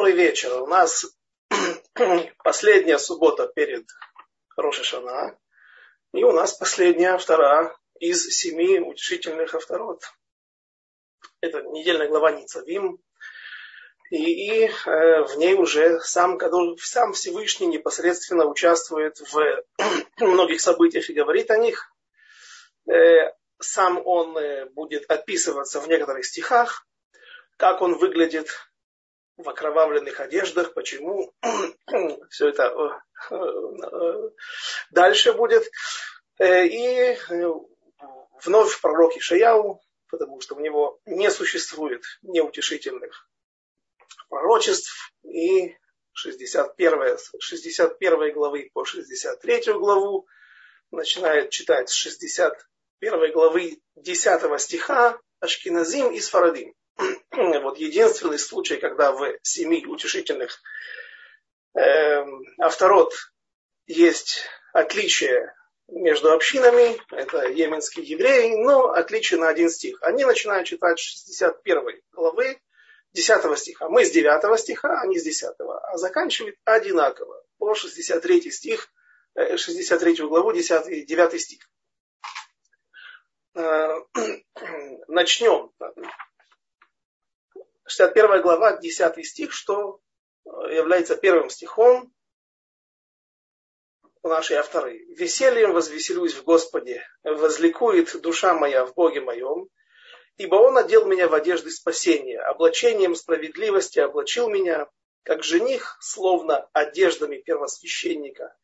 Добрый вечер. У нас последняя суббота перед Рошашана. И у нас последняя, вторая из семи утешительных авторот. Это недельная глава Ницавим. И, и э, в ней уже сам, сам Всевышний непосредственно участвует в многих событиях и говорит о них. Э, сам он э, будет описываться в некоторых стихах, как он выглядит в окровавленных одеждах, почему все это э, э, дальше будет. Э, и вновь пророк Ишаяу, потому что у него не существует неутешительных пророчеств, и 61, 61 главы по 63 главу начинает читать с 61 главы 10 стиха Ашкиназим и Сфарадим. Вот единственный случай, когда в семи утешительных э, авторот есть отличие между общинами, это йеменские евреи, но отличие на один стих. Они начинают читать 61 главы 10 стиха. Мы с 9 стиха, они с 10. А заканчивают одинаково. По 63 стих, 63 э, главу, 10, 9 стих. Э, начнем 61 глава, 10 стих, что э, является первым стихом нашей авторы. «Весельем возвеселюсь в Господе, возликует душа моя в Боге моем, ибо Он одел меня в одежды спасения, облачением справедливости облачил меня, как жених, словно одеждами первосвященника,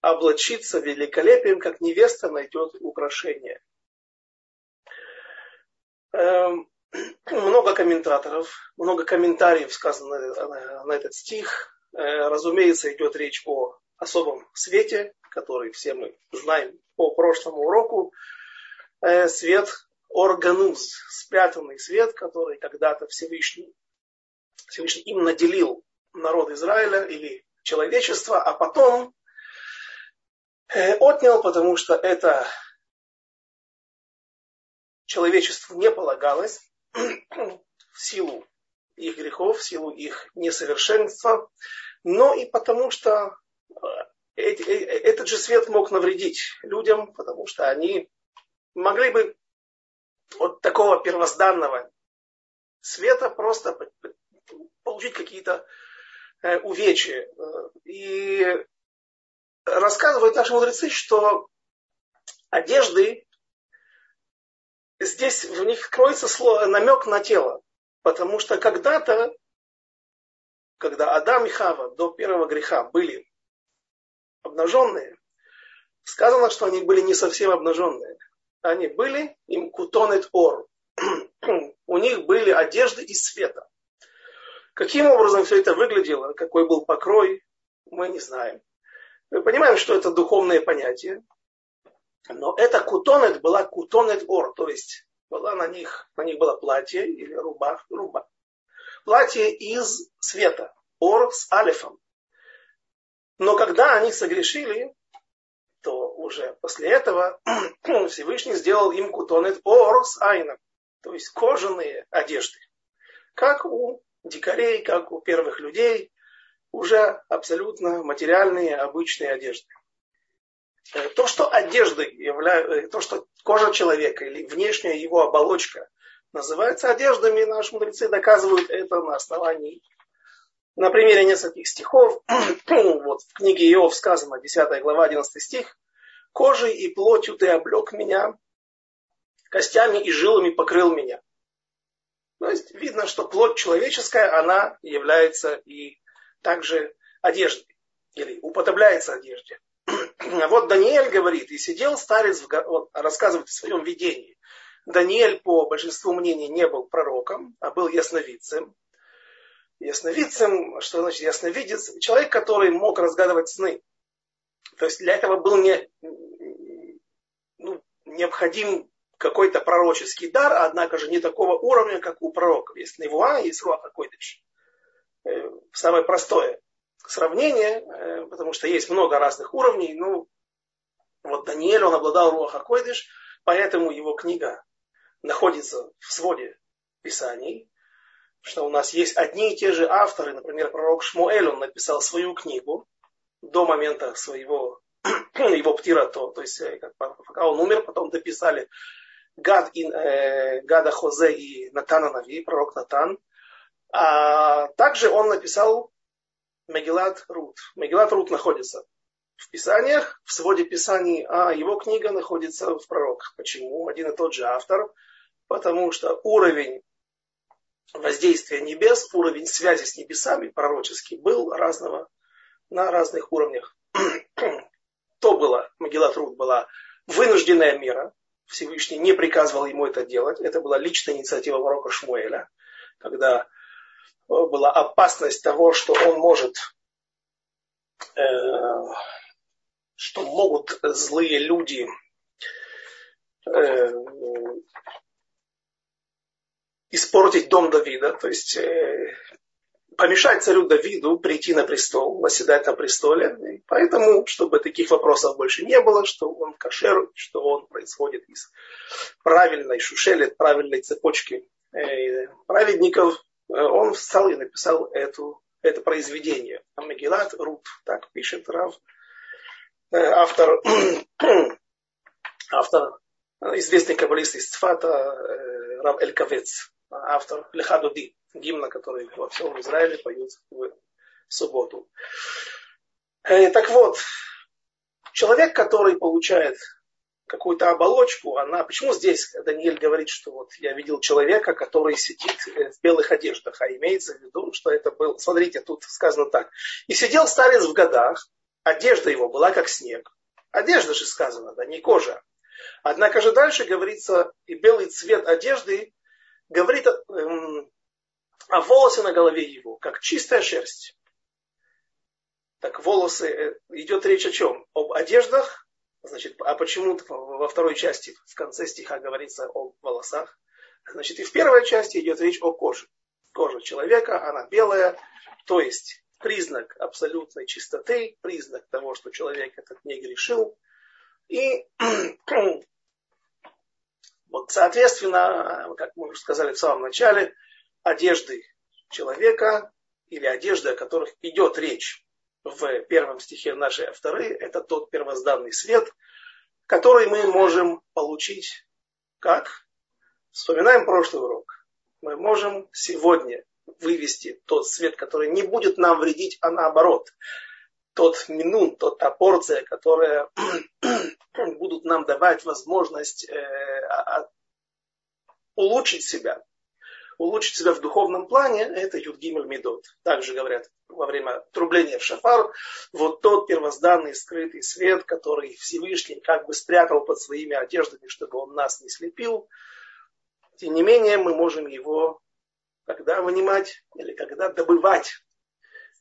облачится великолепием, как невеста найдет украшение». Эм, много комментаторов, много комментариев сказано на, на этот стих. Э, разумеется, идет речь о особом свете, который все мы знаем по прошлому уроку. Э, свет органуз, спрятанный свет, который когда-то Всевышний, Всевышний им наделил народ Израиля или человечество, а потом э, отнял, потому что это человечеству не полагалось в силу их грехов, в силу их несовершенства, но и потому что э, э, этот же свет мог навредить людям, потому что они могли бы от такого первозданного света просто получить какие-то э, увечья. И рассказывают наши мудрецы, что одежды здесь в них кроется слово, намек на тело. Потому что когда-то, когда Адам и Хава до первого греха были обнаженные, сказано, что они были не совсем обнаженные. Они были им кутонет ор. У них были одежды из света. Каким образом все это выглядело, какой был покрой, мы не знаем. Мы понимаем, что это духовное понятие. Но эта кутонет была кутонет ор, то есть была на них, на них было платье или рубах, руба. Платье из света, ор с алифом. Но когда они согрешили, то уже после этого Всевышний сделал им кутонет ор с айном, то есть кожаные одежды. Как у дикарей, как у первых людей, уже абсолютно материальные обычные одежды. Э, то, что одежды являются, э, то, что кожа человека или внешняя его оболочка называется одеждами, наши мудрецы доказывают это на основании, на примере нескольких стихов. вот в книге Иов сказано, 10 глава, 11 стих. «Кожей и плотью ты облег меня, костями и жилами покрыл меня». То есть видно, что плоть человеческая, она является и также одеждой, или употребляется одежде. Вот Даниэль говорит, и сидел старец, в, он рассказывает о своем видении. Даниэль, по большинству мнений, не был пророком, а был ясновидцем. Ясновидцем, что значит ясновидец? Человек, который мог разгадывать сны. То есть для этого был не, ну, необходим какой-то пророческий дар, однако же не такого уровня, как у пророков. Есть Невуа, какой-то. Э, самое простое сравнение, э, потому что есть много разных уровней. Ну, вот Даниэль, он обладал Руаха поэтому его книга находится в своде Писаний. что у нас есть одни и те же авторы, например, пророк Шмуэль, он написал свою книгу до момента своего его птира, то, то есть э, как, пока он умер, потом дописали Гад и, э, Гада Хозе и Натана Нави, пророк Натан. А также он написал Мегилат Рут. Мегилат Рут находится в Писаниях, в своде Писаний, а его книга находится в пророках. Почему? Один и тот же автор. Потому что уровень воздействия небес, уровень связи с небесами пророческий был разного на разных уровнях. То было, Магилат Рут была вынужденная мера, Всевышний не приказывал ему это делать, это была личная инициатива пророка Шмуэля, когда была опасность того, что он может, э, что могут злые люди э, испортить дом Давида, то есть э, помешать царю Давиду прийти на престол, восседать на престоле. И поэтому, чтобы таких вопросов больше не было, что он кашер, что он происходит из правильной шушели, правильной цепочки э, праведников, он встал и написал эту, это произведение. Амагилат Рут, так пишет Рав, автор, автор известный каббалист из Цфата, Рав Эльковец автор Лехадуди, гимна, который во всем Израиле поют в субботу. Э, так вот, человек, который получает какую-то оболочку, она... Почему здесь Даниэль говорит, что вот я видел человека, который сидит э, в белых одеждах, а имеется в виду, что это был... Смотрите, тут сказано так. И сидел старец в годах, одежда его была как снег. Одежда же сказано, да, не кожа. Однако же дальше говорится, и белый цвет одежды говорит эм, о волосе на голове его, как чистая шерсть. Так волосы, э, идет речь о чем? Об одеждах, значит, а почему во второй части, в конце стиха говорится о волосах? Значит, и в первой части идет речь о коже. Кожа человека, она белая, то есть признак абсолютной чистоты, признак того, что человек этот не грешил. И Вот, соответственно, как мы уже сказали в самом начале, одежды человека или одежды, о которых идет речь в первом стихе нашей авторы, это тот первозданный свет, который мы можем получить как? Вспоминаем прошлый урок. Мы можем сегодня вывести тот свет, который не будет нам вредить, а наоборот. Тот минун, тот та порция, которая будут нам давать возможность э, улучшить себя. Улучшить себя в духовном плане, это Юдгимель Медот. Также говорят во время трубления в шафар, вот тот первозданный скрытый свет, который Всевышний как бы спрятал под своими одеждами, чтобы он нас не слепил. Тем не менее, мы можем его когда вынимать или когда добывать,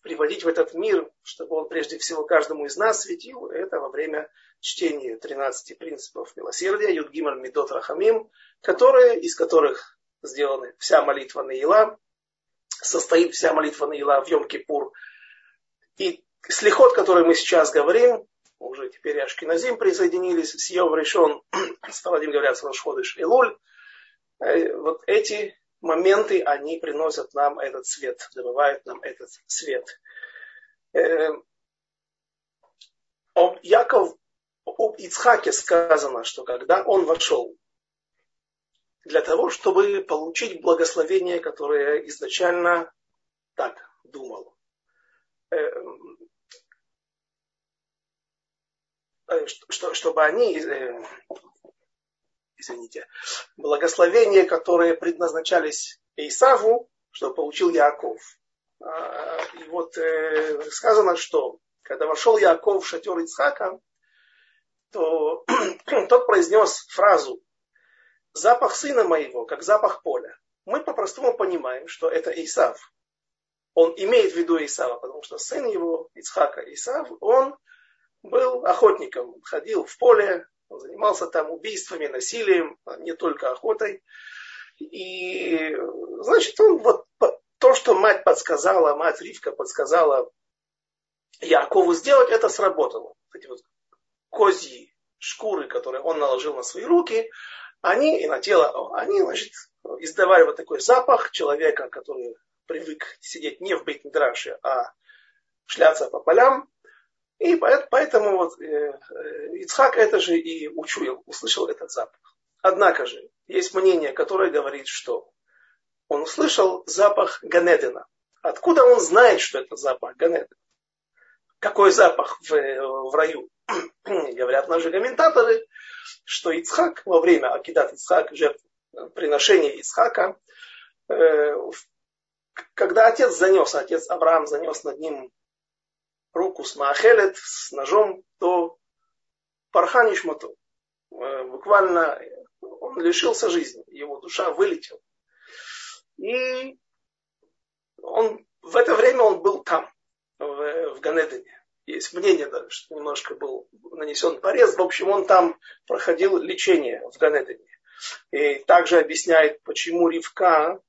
приводить в этот мир, чтобы он прежде всего каждому из нас светил, это во время чтения 13 принципов милосердия, Юдгималь Медот Рахамим, которые, из которых сделаны вся молитва Наила, состоит вся молитва Наила в Йом-Кипур. И слихот, который мы сейчас говорим, уже теперь Ашкиназим присоединились, с Йом решен, с Фарадим говорят, Рошходыш и Луль. Э, вот эти моменты, они приносят нам этот свет, добывают нам этот свет. Э, об Яков, об Ицхаке сказано, что когда он вошел для того, чтобы получить благословение, которое изначально так думал. Эм, э, что, чтобы они, э, извините, благословения, которые предназначались Исаву, что получил Яков. А, и вот э, сказано, что когда вошел Яков в шатер Ицхака, то тот произнес фразу запах сына моего, как запах поля. Мы по-простому понимаем, что это Исав. Он имеет в виду Исава, потому что сын его, Ицхака Исав, он был охотником, ходил в поле, он занимался там убийствами, насилием, а не только охотой. И, значит, он вот то, что мать подсказала, мать Ривка подсказала Якову сделать, это сработало. Эти вот козьи шкуры, которые он наложил на свои руки, они и на тело, они, значит, издавали вот такой запах человека, который привык сидеть не в Бейтмидраше, а шляться по полям. И поэтому вот э, Ицхак это же и учуял, услышал этот запах. Однако же, есть мнение, которое говорит, что он услышал запах Ганедена. Откуда он знает, что это запах Ганедена? Какой запах в, в раю? Говорят наши комментаторы, что Ицхак во время Акидат Ицхак, жертвоприношения Ицхака, э, когда отец занес, отец Авраам занес над ним руку с Маахелет, с ножом, то Пархан Ишмату. Э, буквально он лишился жизни, его душа вылетела. И он, в это время он был там, в, в Ганедене. Есть мнение даже, что немножко был нанесен порез. В общем, он там проходил лечение в Ганедене. И также объясняет, почему Ривка,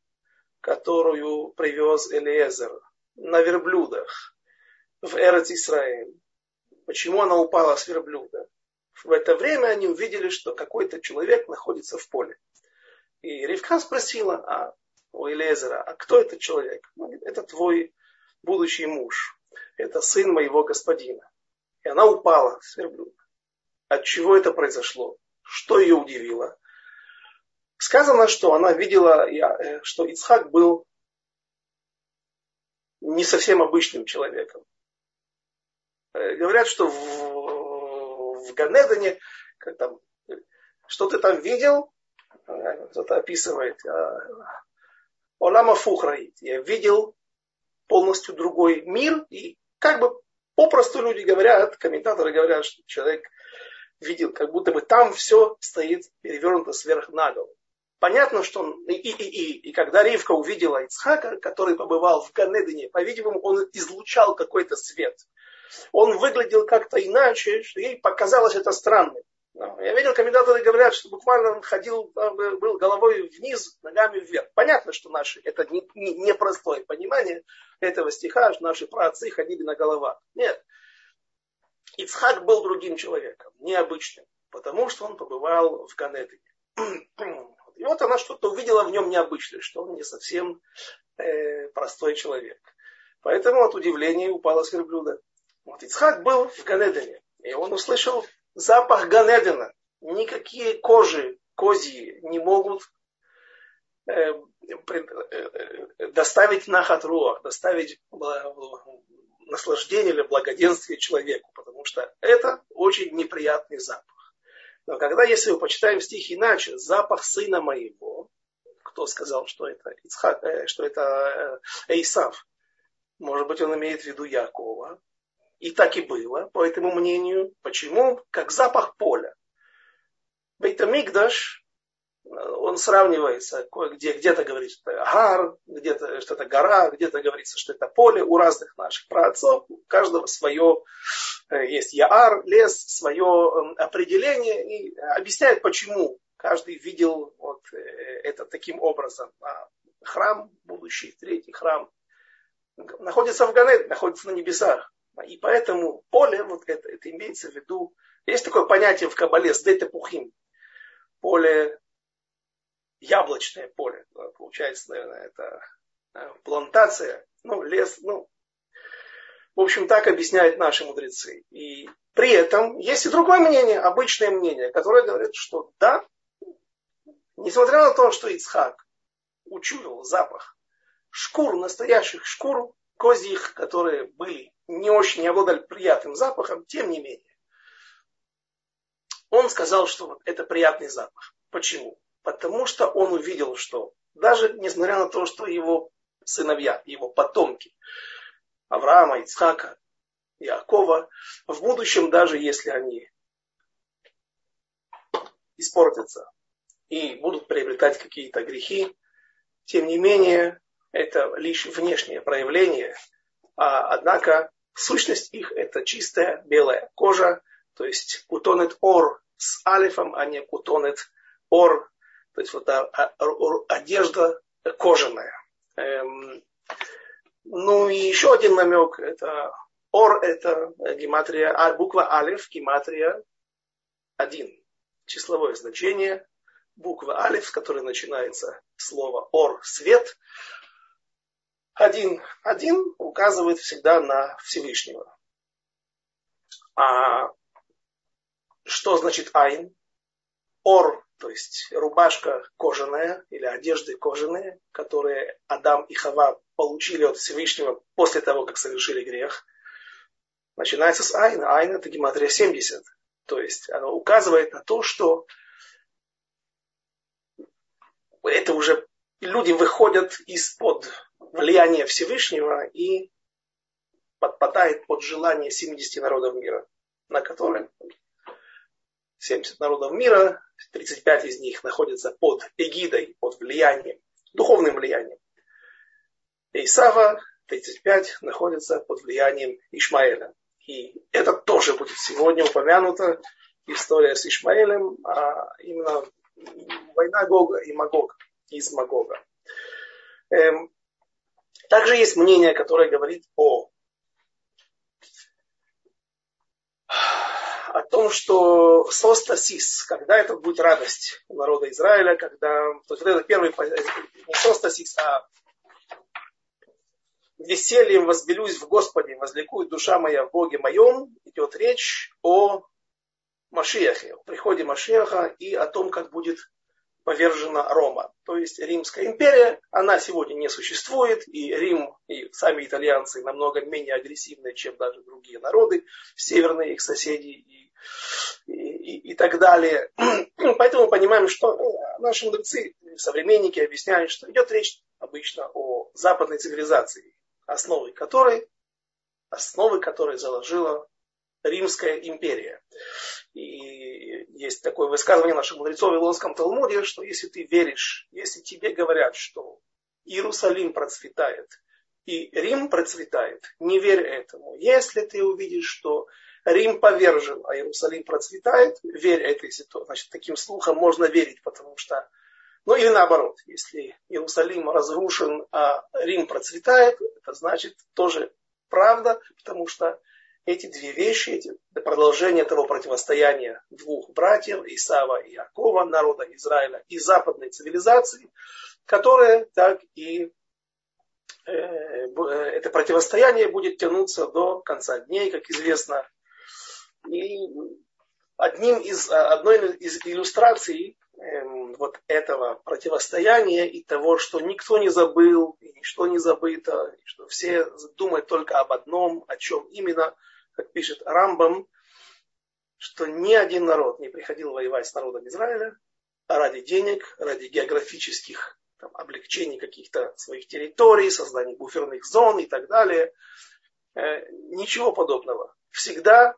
которую привез Элиезер на верблюдах в Эрец Исраиль, почему она упала с верблюда. В это время они увидели, что какой-то человек находится в поле. И Ривка спросила, а у Элезера, а кто этот человек? Говорит, это твой будущий муж. Это сын моего господина. И она упала с верблюда. От чего это произошло? Что ее удивило? Сказано, что она видела, э, что Ицхак был не совсем обычным человеком. Э, говорят, что в, в Ганедане, что ты там видел, э, кто-то описывает, Олама Фухраит. Я видел полностью другой мир. И как бы попросту люди говорят, комментаторы говорят, что человек видел, как будто бы там все стоит перевернуто сверх на голову. Понятно, что он, и, и, и, и когда Ривка увидела Ицхака, который побывал в Ганедене, по-видимому, он излучал какой-то свет. Он выглядел как-то иначе, что ей показалось это странным. Я видел, комментаторы говорят, что буквально он ходил, был головой вниз, ногами вверх. Понятно, что наши, это непростое не, не понимание этого стиха, что наши праотцы ходили на головах. Нет. Ицхак был другим человеком, необычным, потому что он побывал в Ганедине. И вот она что-то увидела в нем необычное, что он не совсем э, простой человек. Поэтому от удивления упала с верблюда. Вот Ицхак был в Ганедине, и он услышал запах Ганедена. Никакие кожи козьи не могут э, э, доставить нахатруах, доставить наслаждение или благоденствие человеку, потому что это очень неприятный запах. Но когда, если мы почитаем стих иначе, запах сына моего, кто сказал, что это, Ицхак, э, что это Эйсав, может быть, он имеет в виду Якова, и так и было, по этому мнению. Почему? Как запах поля. Бейтамикдаш, он сравнивается, где, где-то говорит, что это гар, где-то что это гора, где-то говорится, что это поле. У разных наших праотцов, у каждого свое, э, есть яар, лес, свое эм, определение. И объясняет, почему каждый видел вот э, это таким образом. А храм, будущий третий храм, находится в Ганет, находится на небесах. И поэтому поле, вот это, это имеется в виду, есть такое понятие в Кабале, сдетепухим, поле, яблочное поле, получается, наверное, это э, плантация, ну, лес, ну, в общем, так объясняют наши мудрецы. И при этом есть и другое мнение, обычное мнение, которое говорит, что да, несмотря на то, что Ицхак учуял запах шкур, настоящих шкур козьих, которые были не очень не обладали приятным запахом, тем не менее. Он сказал, что вот это приятный запах. Почему? Потому что он увидел, что даже несмотря на то, что его сыновья, его потомки, Авраама, Ицхака, Якова, в будущем, даже если они испортятся и будут приобретать какие-то грехи, тем не менее, это лишь внешнее проявление, а, однако Сущность их это чистая белая кожа, то есть кутонет ор с алифом, а не кутонет ор, то есть вот а, одежда кожаная. Эм, ну и еще один намек, это ор, это гематрия, а, буква алиф, гематрия один, числовое значение, буквы алиф, с которой начинается слово ор, свет. Один, один указывает всегда на Всевышнего. А что значит айн? Ор, то есть рубашка кожаная или одежды кожаные, которые Адам и Хава получили от Всевышнего после того, как совершили грех. Начинается с айна. Айн это гематрия 70. То есть оно указывает на то, что это уже люди выходят из-под влияния Всевышнего и подпадает под желание 70 народов мира, на которые 70 народов мира, 35 из них находятся под эгидой, под влиянием, духовным влиянием. Исава, 35, находится под влиянием Ишмаэля. И это тоже будет сегодня упомянуто, история с Ишмаэлем, а именно война Гога и Магога, из Магога. Эм, также есть мнение, которое говорит о о том, что состасис, когда это будет радость у народа Израиля, когда, то есть это первый, не состасис, а весельем возбелюсь в Господе, возликует душа моя в Боге моем, идет речь о Машиахе, о приходе Машиаха и о том, как будет повержена Рома. То есть Римская империя, она сегодня не существует, и Рим, и сами итальянцы намного менее агрессивны, чем даже другие народы, северные их соседи и, и, и, так далее. Поэтому мы понимаем, что ну, наши мудрецы, современники объясняют, что идет речь обычно о западной цивилизации, основы которой, основы которой заложила Римская империя. И есть такое высказывание наших мудрецов в Вавилонском Талмуде, что если ты веришь, если тебе говорят, что Иерусалим процветает и Рим процветает, не верь этому. Если ты увидишь, что Рим повержен, а Иерусалим процветает, верь этой ситуации. Значит, таким слухам можно верить, потому что ну или наоборот, если Иерусалим разрушен, а Рим процветает, это значит тоже правда, потому что эти две вещи, эти, продолжение того противостояния двух братьев, Исава и Якова, народа Израиля и западной цивилизации, которая так и э, это противостояние будет тянуться до конца дней, как известно. И одним из, одной из иллюстраций э, вот этого противостояния и того, что никто не забыл, и ничто не забыто, и что все думают только об одном, о чем именно – как пишет Рамбам, что ни один народ не приходил воевать с народом Израиля ради денег, ради географических там, облегчений каких-то своих территорий, создания буферных зон и так далее. Э, ничего подобного. Всегда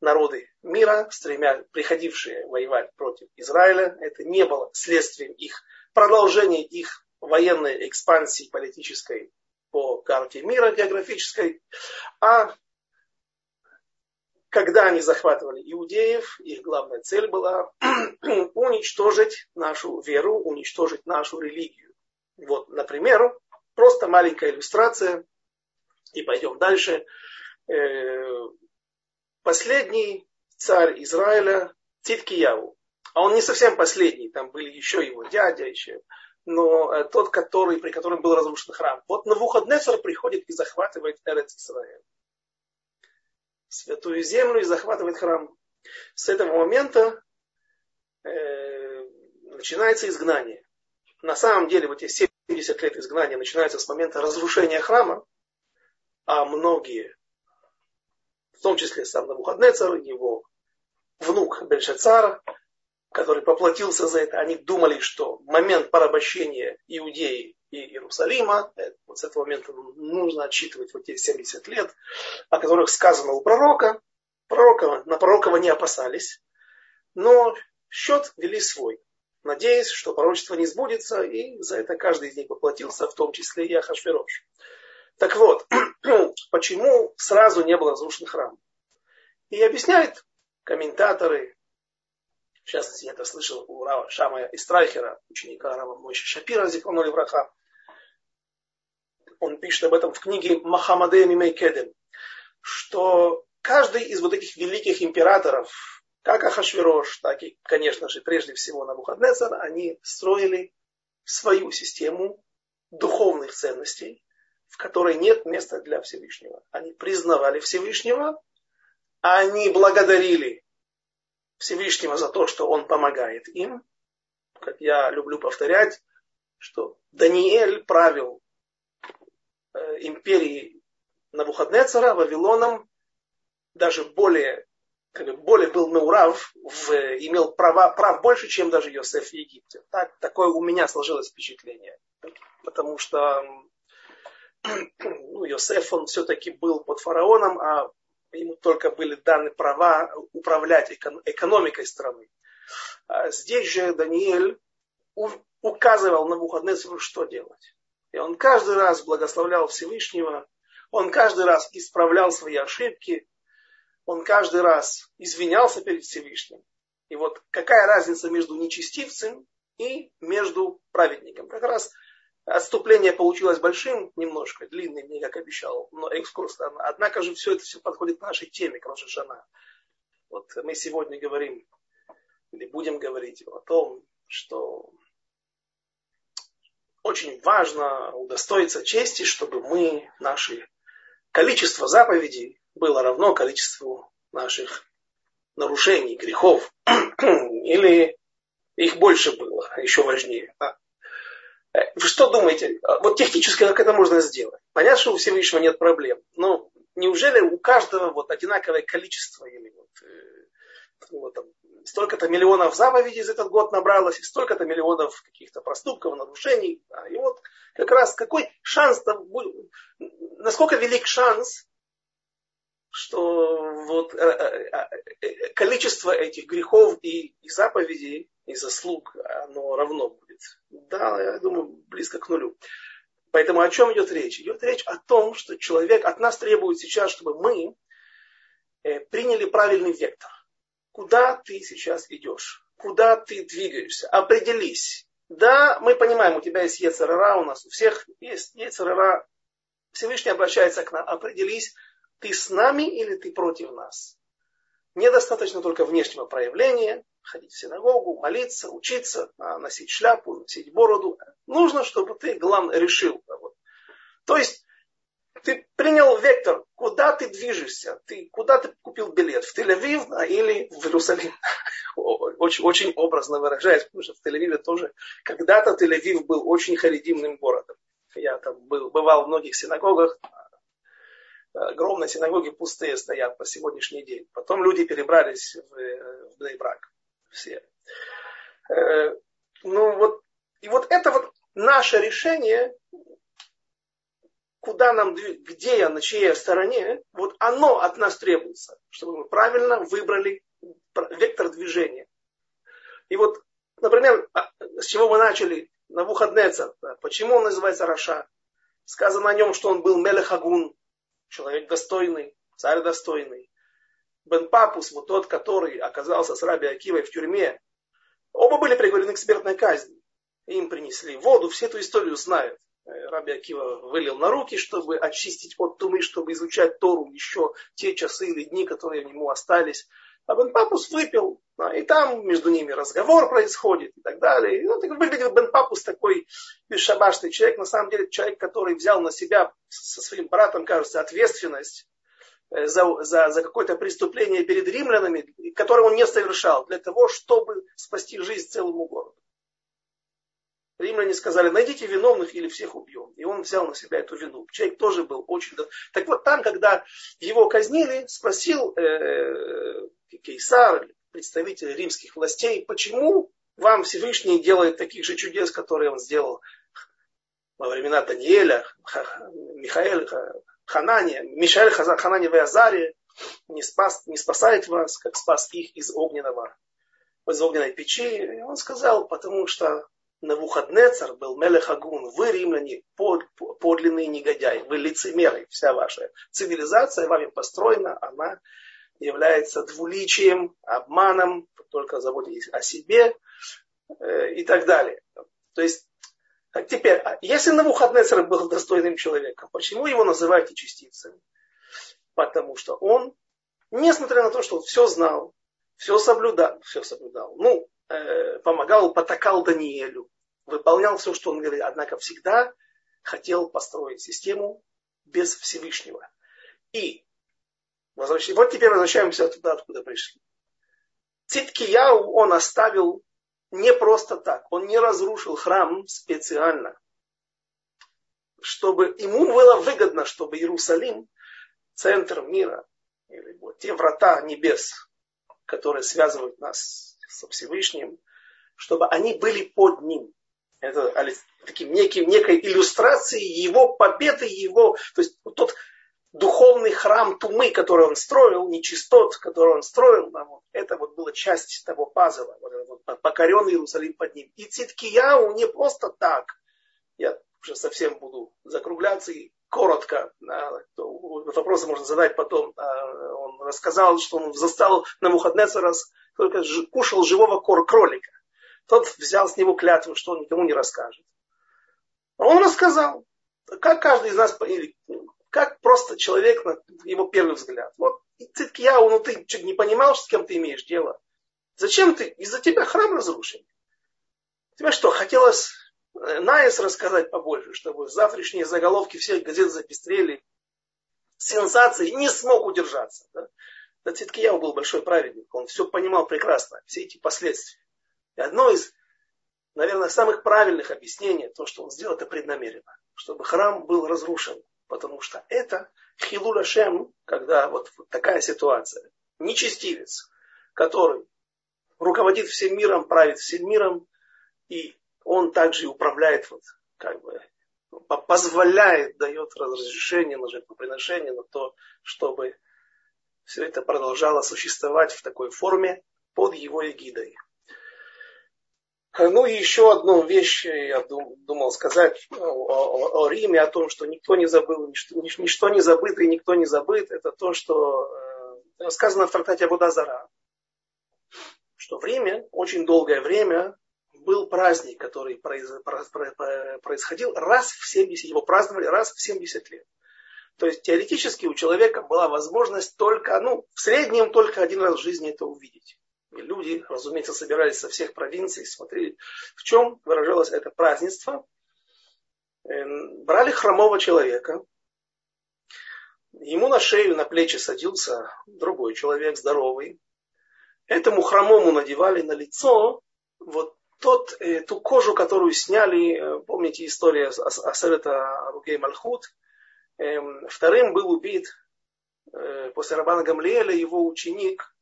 народы мира, стремя, приходившие воевать против Израиля, это не было следствием их продолжения их военной экспансии политической по карте мира географической, а когда они захватывали иудеев, их главная цель была уничтожить нашу веру, уничтожить нашу религию. Вот, например, просто маленькая иллюстрация, и пойдем дальше. Э, последний царь Израиля Титкияву. А он не совсем последний, там были еще его дядя, еще, но э, тот, который, при котором был разрушен храм. Вот Навуходнецар приходит и захватывает Эрец Израиль святую землю и захватывает храм. С этого момента э, начинается изгнание. На самом деле вот эти 70 лет изгнания начинаются с момента разрушения храма, а многие, в том числе сам Навуходнецар, его внук Бельшацара, который поплатился за это, они думали, что момент порабощения Иудеи и Иерусалима. Э, вот с этого момента нужно отсчитывать вот те 70 лет, о которых сказано у пророка. Пророка, на пророкова не опасались, но счет вели свой, надеясь, что пророчество не сбудется, и за это каждый из них поплатился, в том числе и Ахашверош. Так вот, почему сразу не был разрушен храм? И объясняют комментаторы, в частности, я это слышал у Рава Шамая Истрайхера, ученика Рава Мойши Шапира, Зихрону Левраха, он пишет об этом в книге Махамаде Мимейкедем, что каждый из вот этих великих императоров, как Ахашвирош, так и, конечно же, прежде всего Навуходнецар, они строили свою систему духовных ценностей, в которой нет места для Всевышнего. Они признавали Всевышнего, они благодарили Всевышнего за то, что он помогает им. Как я люблю повторять, что Даниэль правил э, империей Навуходнецара, Вавилоном, даже более как бы более был Меурав, в, имел права, прав больше, чем даже Йосеф в Египте. Так, такое у меня сложилось впечатление. Потому что ну, Йосеф, он все-таки был под фараоном, а ему только были даны права управлять экономикой страны. А здесь же Даниэль указывал на выходные что делать. И он каждый раз благословлял Всевышнего, он каждый раз исправлял свои ошибки, он каждый раз извинялся перед Всевышним. И вот какая разница между нечестивцем и между праведником? Как раз отступление получилось большим, немножко длинным, не как обещал, но экскурс. Однако же все это все подходит к нашей теме, к Рошашана. Вот мы сегодня говорим, или будем говорить о том, что очень важно удостоиться чести, чтобы мы, наши количество заповедей было равно количеству наших нарушений, грехов. Или их больше было, еще важнее. А, э, вы что думаете, вот технически как это можно сделать? Понятно, что у Всевышнего нет проблем, но неужели у каждого вот одинаковое количество или вот, э, вот там, столько-то миллионов заповедей за этот год набралось, и столько-то миллионов каких-то проступков, нарушений. Да, и вот как раз какой шанс насколько велик шанс, что вот э, э, э, количество этих грехов и, и заповедей, и заслуг, оно равно будет. Да, я думаю, близко к нулю. Поэтому о чем идет речь? Идет речь о том, что человек от нас требует сейчас, чтобы мы приняли правильный вектор. Куда ты сейчас идешь? Куда ты двигаешься? Определись. Да, мы понимаем, у тебя есть Ецерара, у нас у всех есть Ецерара. Всевышний обращается к нам. Определись, ты с нами или ты против нас. Недостаточно только внешнего проявления, ходить в синагогу, молиться, учиться, а, носить шляпу, носить бороду. Нужно, чтобы ты, главное, решил. То есть, ты принял вектор, куда ты движешься, ты, куда ты купил билет, в Тель-Авив а, или в Иерусалим. Очень, очень образно выражаясь, потому что в Тель-Авиве тоже когда-то Тель-Авив был очень харидимным городом. Я там был, бывал в многих синагогах, огромные синагоги пустые стоят по сегодняшний день. Потом люди перебрались в, в Бнейбрак. Все. Э, ну вот, и вот это вот наше решение, куда нам, где я, на чьей стороне, вот оно от нас требуется, чтобы мы правильно выбрали вектор движения. И вот, например, а, с чего мы начали, на Навуходнецер, почему он называется Раша? Сказано о нем, что он был Мелехагун, человек достойный, царь достойный. Бен Папус, вот тот, который оказался с Раби Акивой в тюрьме, оба были приговорены к смертной казни. Им принесли воду, все эту историю знают. Э, Раби Акива вылил на руки, чтобы очистить от тумы, чтобы изучать Тору еще те часы или дни, которые ему остались. А Бен Папус выпил, и там между ними разговор происходит и так далее. И, ну, так выглядит Бен Папус такой бесшабашный человек, на самом деле человек, который взял на себя со своим братом, кажется, ответственность э, за, за, за какое-то преступление перед римлянами, которое он не совершал, для того, чтобы спасти жизнь целому городу. Римляне сказали, найдите виновных или всех убьем. И он взял на себя эту вину. Человек тоже был очень... Так вот там, когда его казнили, спросил э, Кейсар, представитель римских властей, почему вам Всевышний делает таких же чудес, которые он сделал во времена Даниэля, Михаэля, Ханания, Мишаэль Ханания в Азаре не, спас, не спасает вас, как спас их из огненного, из огненной печи. И он сказал, потому что Навуходнецар был Мелехагун, вы, римляне, под, подлинные негодяи, вы лицемеры, вся ваша цивилизация вами построена, она является двуличием, обманом, только заботитесь о себе э, и так далее. То есть, теперь, а если Навуходнецар был достойным человеком, почему его называют частицей? Потому что он, несмотря на то, что он все знал, все соблюдал, все соблюдал. Ну, э, помогал, потакал Даниэлю, выполнял все, что он говорил, однако всегда хотел построить систему без Всевышнего. И возвращ... вот теперь возвращаемся туда, откуда пришли. Циткияу он оставил не просто так. Он не разрушил храм специально. Чтобы ему было выгодно, чтобы Иерусалим, центр мира, или вот те врата небес, которые связывают нас со Всевышним, чтобы они были под ним. Это таким неким, некой иллюстрацией его победы, его, то есть тот духовный храм Тумы, который он строил, нечистот, который он строил, да, вот, это вот была часть того пазла, вот, вот, покоренный Иерусалим под ним. И Циткияу не просто так, я уже совсем буду закругляться и коротко, да, вопросы можно задать потом. А, он рассказал, что он застал на раз только кушал живого кролика. Тот взял с него клятву, что он никому не расскажет. А он рассказал. Как каждый из нас, как просто человек на его первый взгляд. Вот Циткияу, ну ты что, не понимал, с кем ты имеешь дело? Зачем ты? Из-за тебя храм разрушен. Тебе что, хотелось э, Наис рассказать побольше, чтобы завтрашние заголовки всех газет запестрели сенсации, не смог удержаться. Да? Да Циткияу был большой праведник, он все понимал прекрасно, все эти последствия. И одно из, наверное, самых правильных объяснений, то, что он сделал, это преднамеренно, чтобы храм был разрушен. Потому что это хилуля шем, когда вот такая ситуация. Нечестивец, который руководит всем миром, правит всем миром, и он также управляет, вот, как бы, позволяет, дает разрешение на жертвоприношение, на то, чтобы все это продолжало существовать в такой форме под его эгидой. Ну и еще одну вещь я думал сказать о, о, о Риме, о том, что никто не забыл, ничто, ничто не забыто и никто не забыт. Это то, что э, сказано в трактате Абудазара, что в Риме очень долгое время был праздник, который происходил раз в 70, его праздновали раз в 70 лет. То есть теоретически у человека была возможность только, ну, в среднем только один раз в жизни это увидеть. Люди, разумеется, собирались со всех провинций, смотрели, в чем выражалось это празднество. Эм, брали хромого человека, ему на шею, на плечи садился другой человек, здоровый. Этому хромому надевали на лицо вот тот, э, ту кожу, которую сняли, э, помните история Асерета Ругей Мальхут. Эм, вторым был убит э, после Рабана Гамлиэля его ученик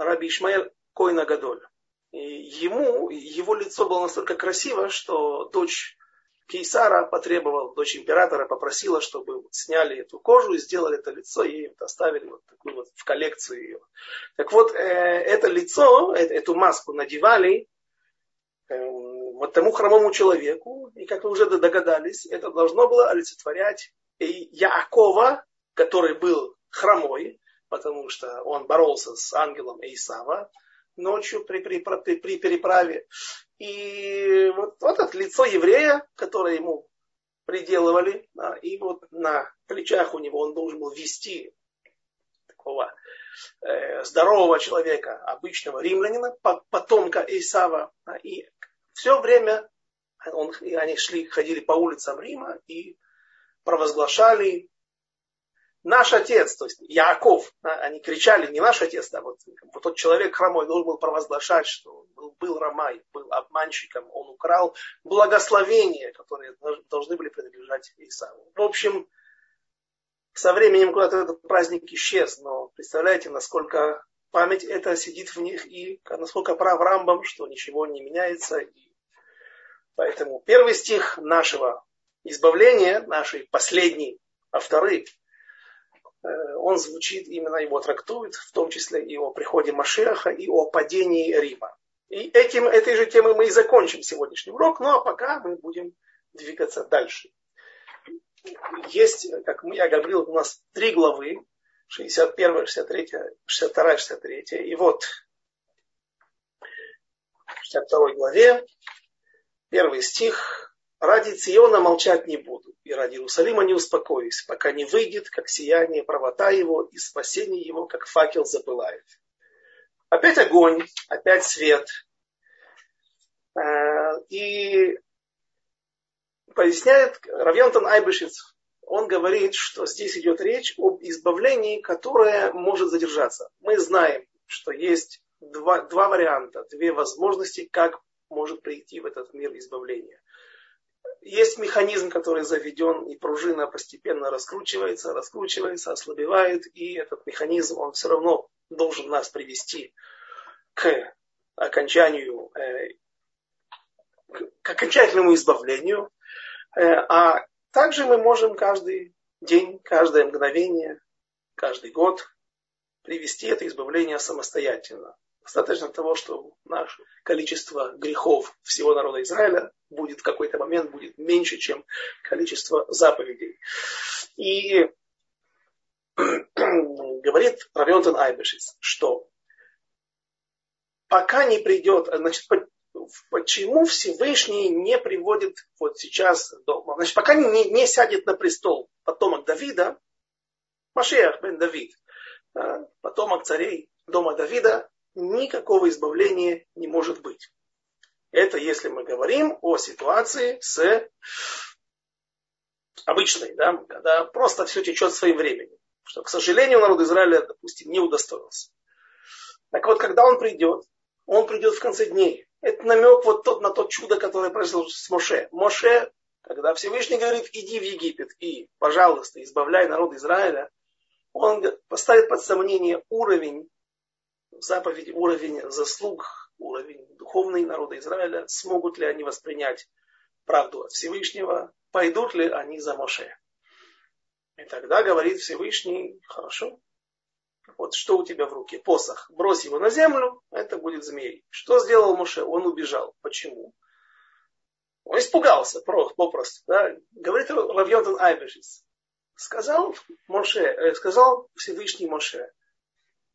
Раби Ишмаэль Койна Гадоль. Ему, его лицо было настолько красиво, что дочь Кейсара потребовала, дочь императора попросила, чтобы сняли эту кожу и сделали это лицо, и вот оставили вот такую вот в коллекцию ее. Так вот, э, это лицо, э, эту маску надевали э, вот тому хромому человеку, и как вы уже догадались, это должно было олицетворять Яакова, который был хромой, потому что он боролся с ангелом Исава ночью при, при, при, при переправе. И вот, вот это лицо еврея, которое ему приделывали, да, и вот на плечах у него он должен был вести такого э, здорового человека, обычного римлянина, потомка Исава. Да, и все время он, они шли, ходили по улицам Рима и провозглашали наш отец, то есть Яков, они кричали, не наш отец, да, вот, вот тот человек хромой должен был провозглашать, что был, был Рамай, был обманщиком, он украл благословения, которые должны были принадлежать Исаву. В общем, со временем куда-то этот праздник исчез, но представляете, насколько память это сидит в них и насколько прав Рамбам, что ничего не меняется. И поэтому первый стих нашего избавления, нашей последней, а вторые Э, он звучит, именно его трактует, в том числе и о приходе Машеха, и о падении Рима. И этим, этой же темой мы и закончим сегодняшний урок, ну а пока мы будем двигаться дальше. Есть, как я говорил, у нас три главы, 61, 63, 62, 63. И вот в 62 главе, первый стих, Ради Циона молчать не буду, и ради Иерусалима не успокоюсь, пока не выйдет, как сияние правота его, и спасение его, как факел запылает. Опять огонь, опять свет. Э, и поясняет Равьонтон Айбышец, он говорит, что здесь идет речь об избавлении, которое может задержаться. Мы знаем, что есть два, два варианта, две возможности, как может прийти в этот мир избавления. Есть механизм, который заведен, и пружина постепенно раскручивается, раскручивается, ослабевает, и этот механизм, он все равно должен нас привести к окончанию, э, к окончательному избавлению. Э, а также мы можем каждый день, каждое мгновение, каждый год привести это избавление самостоятельно. Достаточно того, что наше количество грехов всего народа Израиля будет в какой-то момент будет меньше, чем количество заповедей. И говорит Равионтон Айбешис, что пока не придет, значит, почему Всевышний не приводит вот сейчас, значит, пока не, не сядет на престол потомок Давида, Машех бен Давид, потомок царей дома Давида, никакого избавления не может быть. Это если мы говорим о ситуации с обычной, да, когда просто все течет своим временем. Что, к сожалению, народ Израиля, допустим, не удостоился. Так вот, когда он придет, он придет в конце дней. Это намек вот тот, на то чудо, которое произошло с Моше. Моше, когда Всевышний говорит, иди в Египет и, пожалуйста, избавляй народ Израиля, он поставит под сомнение уровень заповеди, уровень заслуг, уровень духовный народа Израиля, смогут ли они воспринять правду от Всевышнего, пойдут ли они за Моше. И тогда говорит Всевышний, хорошо, вот что у тебя в руке? Посох. Брось его на землю, это будет змей. Что сделал Моше? Он убежал. Почему? Он испугался попросту. Да? Говорит Равьонтон Айбешис. Сказал Моше, э, сказал Всевышний Моше,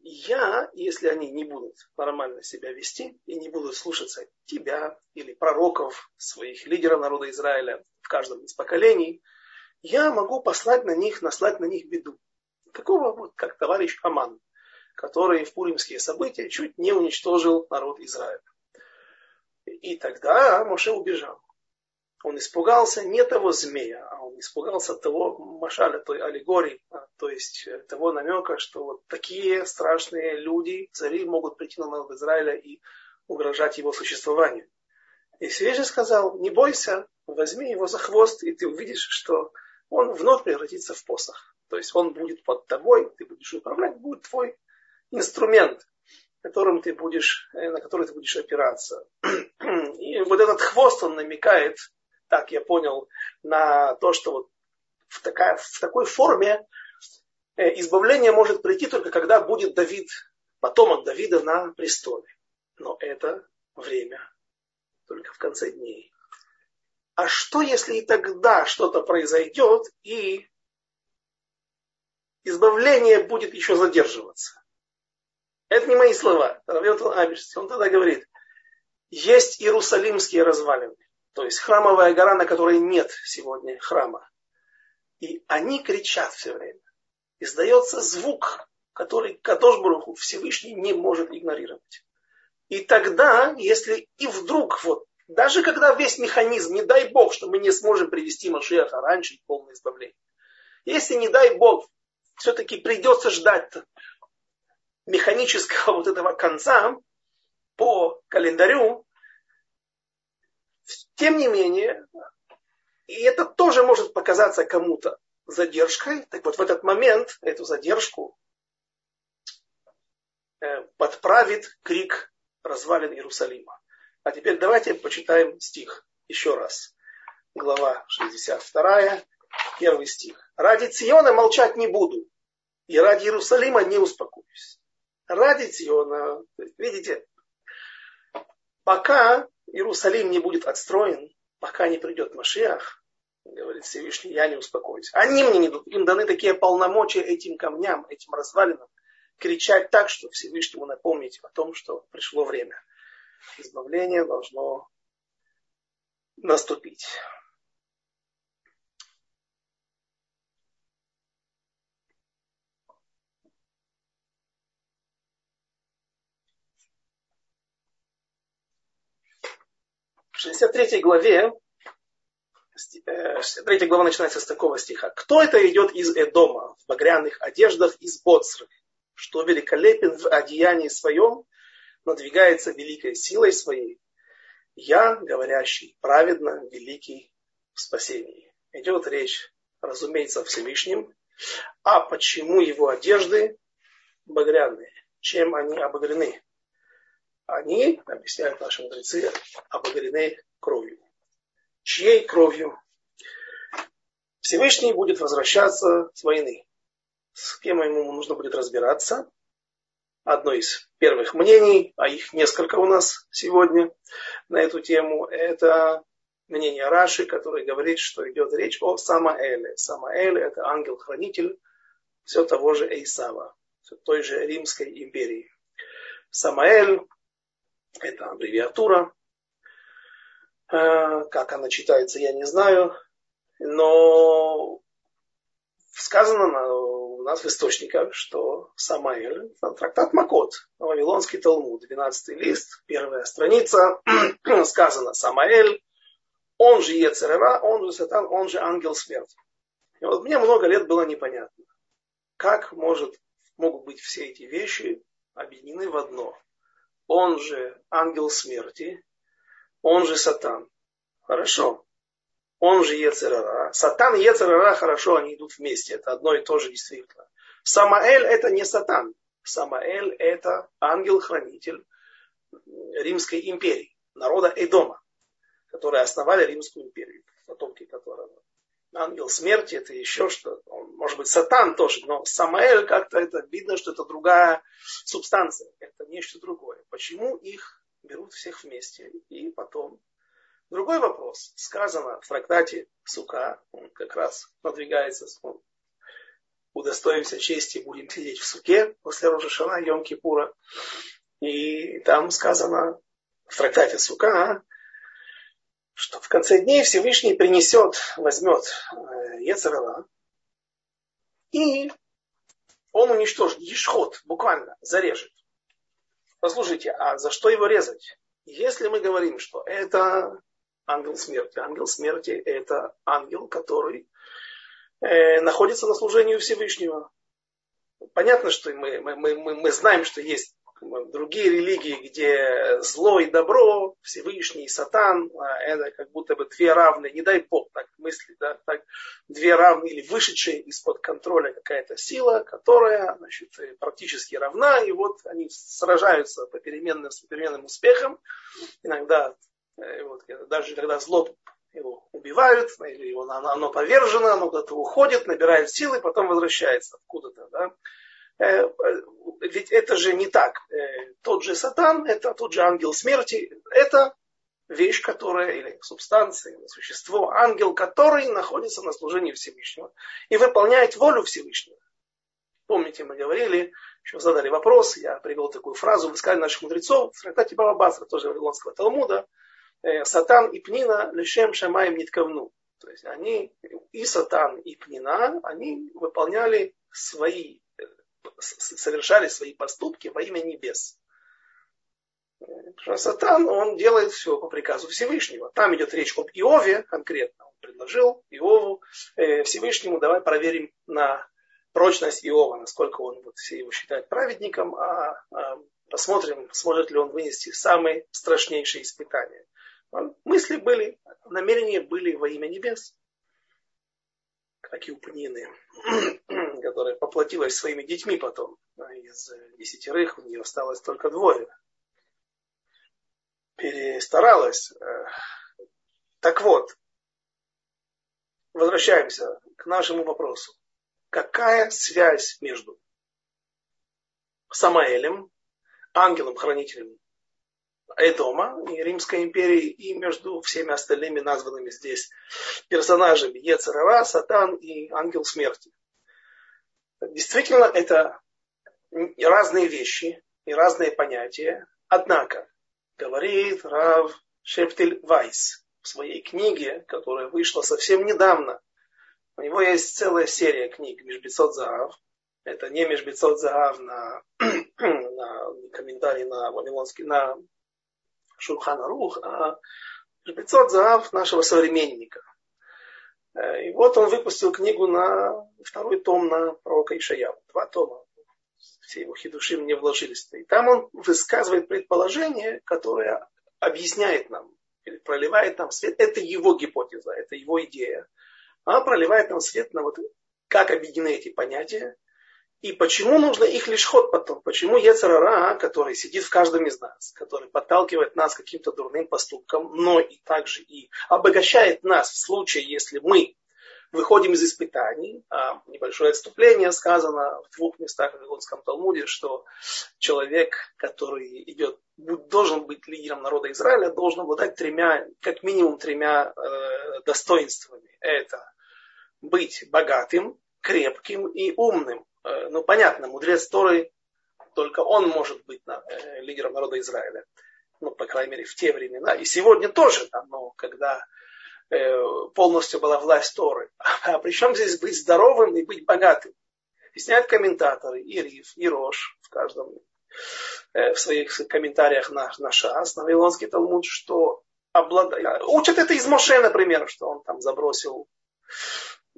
я, если они не будут нормально себя вести и не будут слушаться тебя или пророков, своих лидеров народа Израиля в каждом из поколений, я могу послать на них, наслать на них беду. Какого, вот, как товарищ Аман, который в пуримские события чуть не уничтожил народ Израиля. И тогда Моше убежал. Он испугался не того змея, а он испугался того машаля, той аллегории, а, то есть э, того намека, что вот такие страшные люди, цари, могут прийти на народ Израиля и угрожать его существованию. И Всевышний сказал, не бойся, возьми его за хвост, и ты увидишь, что он вновь превратится в посох. То есть он будет под тобой, ты будешь управлять, будет твой инструмент, которым ты будешь, э, на который ты будешь опираться. И вот этот хвост, он намекает так я понял, на то, что вот в, такая, в такой форме э, избавление может прийти только когда будет Давид, потомок Давида на престоле. Но это время только в конце дней. А что, если и тогда что-то произойдет, и избавление будет еще задерживаться? Это не мои слова. Он тогда говорит, есть иерусалимские развалины. То есть храмовая гора, на которой нет сегодня храма. И они кричат все время. Издается звук, который Кадош Баруху Всевышний не может игнорировать. И тогда, если и вдруг, вот, даже когда весь механизм, не дай Бог, что мы не сможем привести Машиаха раньше полное избавление. Если, не дай Бог, все-таки придется ждать механического вот этого конца по календарю, тем не менее, и это тоже может показаться кому-то задержкой. Так вот в этот момент эту задержку э, подправит крик развалин Иерусалима. А теперь давайте почитаем стих еще раз. Глава 62, первый стих. Ради Циона молчать не буду, и ради Иерусалима не успокоюсь. Ради Циона, видите, пока Иерусалим не будет отстроен, пока не придет Машиах, говорит Всевышний, я не успокоюсь. Они мне не дадут. Им даны такие полномочия этим камням, этим развалинам, кричать так, что Всевышнему напомнить о том, что пришло время. Избавление должно наступить. 63 главе, 63 э, глава начинается с такого стиха. «Кто это идет из Эдома в багряных одеждах из Боцры, что великолепен в одеянии своем, надвигается великой силой своей? Я, говорящий праведно, великий в спасении». Идет речь, разумеется, о Всевышнем. А почему его одежды багряные? Чем они обогрены? Они, объясняют наши мудрецы, обогрены кровью. Чьей кровью? Всевышний будет возвращаться с войны. С кем ему нужно будет разбираться? Одно из первых мнений, а их несколько у нас сегодня на эту тему, это мнение Раши, который говорит, что идет речь о Самаэле. Самаэль это ангел-хранитель все того же Эйсава, той же Римской империи. Самаэль это аббревиатура. Э, как она читается, я не знаю. Но сказано у нас в источниках, что Самаэль, трактат Макот, Вавилонский Талмуд, 12 лист, первая страница, сказано Самаэль, он же Ецерера, он же Сатан, он же ангел смерти. И вот мне много лет было непонятно, как может, могут быть все эти вещи объединены в одно он же ангел смерти, он же сатан. Хорошо. Он же Ецерара. Сатан и Ецерара хорошо, они идут вместе. Это одно и то же действительно. Самаэль это не сатан. Самаэль это ангел-хранитель Римской империи, народа Эдома, которые основали Римскую империю, потомки которого ангел смерти, это еще что Он, может быть, сатан тоже, но Самаэль как-то это видно, что это другая субстанция, это нечто другое. Почему их берут всех вместе и потом? Другой вопрос. Сказано в трактате Сука, он как раз продвигается, он, удостоимся чести, будем сидеть в суке после Рожешана Йом Кипура. И там сказано в трактате Сука, что в конце дней Всевышний принесет, возьмет э, Ецерела, и он уничтожит, ешхот, буквально зарежет. Послушайте, а за что его резать? Если мы говорим, что это ангел смерти, ангел смерти это ангел, который э, находится на служении Всевышнего. Понятно, что мы, мы, мы, мы знаем, что есть другие религии, где зло и добро, Всевышний и Сатан, а, это как будто бы две равные, не дай Бог так мысли, да, так, две равные или вышедшие из-под контроля какая-то сила, которая значит, практически равна, и вот они сражаются по переменным, с переменным успехом, иногда э, вот, даже когда зло его убивают, или оно, оно повержено, оно куда-то уходит, набирает силы, потом возвращается откуда-то. Да? Э, ведь это же не так. Э, тот же сатан, это тот же ангел смерти, это вещь, которая, или субстанция, или существо, ангел, который находится на служении Всевышнего и выполняет волю Всевышнего. Помните, мы говорили, еще задали вопрос, я привел такую фразу в искании наших мудрецов, в трактате Баба Басра, тоже Вавилонского Талмуда, э, Сатан и Пнина лишем шамаем ниткавну. То есть они, и Сатан, и Пнина, они выполняли свои совершали свои поступки во имя небес. Сатан, он делает все по приказу Всевышнего. Там идет речь об Иове конкретно. Он предложил Иову э, Всевышнему, давай проверим на прочность Иова, насколько он вот, все его считает праведником, а, а посмотрим, сможет ли он вынести самые страшнейшие испытания. Мысли были, намерения были во имя небес как и у Пнины, которая поплатилась своими детьми потом. Из десятерых у нее осталось только двое. Перестаралась. Так вот, возвращаемся к нашему вопросу. Какая связь между Самаэлем, ангелом-хранителем Эдома и Римской империи и между всеми остальными названными здесь персонажами Ецерара, Сатан и Ангел Смерти. Действительно, это разные вещи и разные понятия. Однако, говорит Рав Шептель Вайс в своей книге, которая вышла совсем недавно, у него есть целая серия книг Межбецот Заав. Это не Межбецот Заав на, на комментарий на Вавилонский, на Шурхана Рух, а Шпицот Заав нашего современника. Э, и вот он выпустил книгу на второй том на пророка Ишаяу. Два тома. Все его хидуши мне вложились. И там он высказывает предположение, которое объясняет нам, или проливает нам свет. Это его гипотеза, это его идея. Она проливает нам свет на вот как объединены эти понятия, и почему нужно их лишь ход потом? Почему Ецарара, который сидит в каждом из нас, который подталкивает нас к каким-то дурным поступкам, но и также и обогащает нас в случае, если мы выходим из испытаний. А небольшое отступление сказано в двух местах в Вавилонском Талмуде, что человек, который идет, должен быть лидером народа Израиля, должен обладать тремя, как минимум тремя э, достоинствами. Это быть богатым, крепким и умным. Э, ну, понятно, мудрец Торы, только он может быть э, лидером народа Израиля. Ну, по крайней мере, в те времена. И сегодня тоже, да, но когда э, полностью была власть Торы. А при чем здесь быть здоровым и быть богатым? Объясняют комментаторы, и Риф, и Рош в каждом в своих комментариях на, на Шас, на Вавилонский Талмуд, что обладает... Учат это из Моше, например, что он там забросил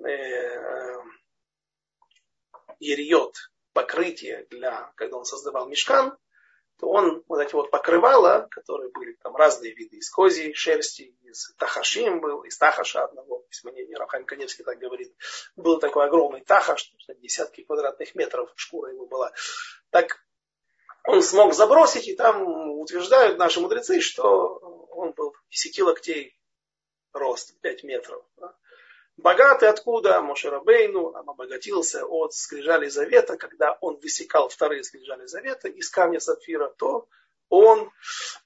э, ериот, покрытие для, когда он создавал мешкан, то он вот эти вот покрывала, которые были там разные виды из козьей шерсти, из тахашим был, из тахаша одного, из мнения Рафхайм Каневский так говорит, был такой огромный тахаш, десятки квадратных метров шкура его была. Так он смог забросить, и там утверждают наши мудрецы, что он был 10 локтей рост, 5 метров. Богатый откуда? Мошерабейну обогатился от скрижали завета, когда он высекал вторые скрижали завета из камня сапфира, то он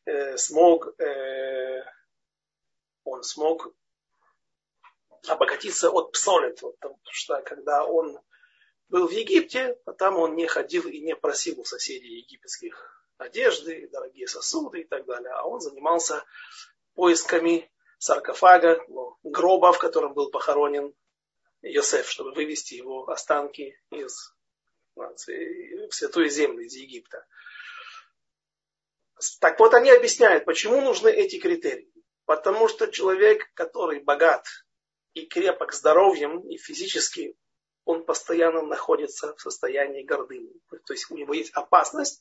э, смог, э, он смог обогатиться от псолет, потому что когда он был в Египте, там он не ходил и не просил у соседей египетских одежды, дорогие сосуды и так далее, а он занимался поисками саркофага, ну, гроба, в котором был похоронен Йосеф, чтобы вывести его останки из ну, в святую землю, из Египта. Так вот они объясняют, почему нужны эти критерии. Потому что человек, который богат и крепок здоровьем и физически, он постоянно находится в состоянии гордыни. То есть у него есть опасность,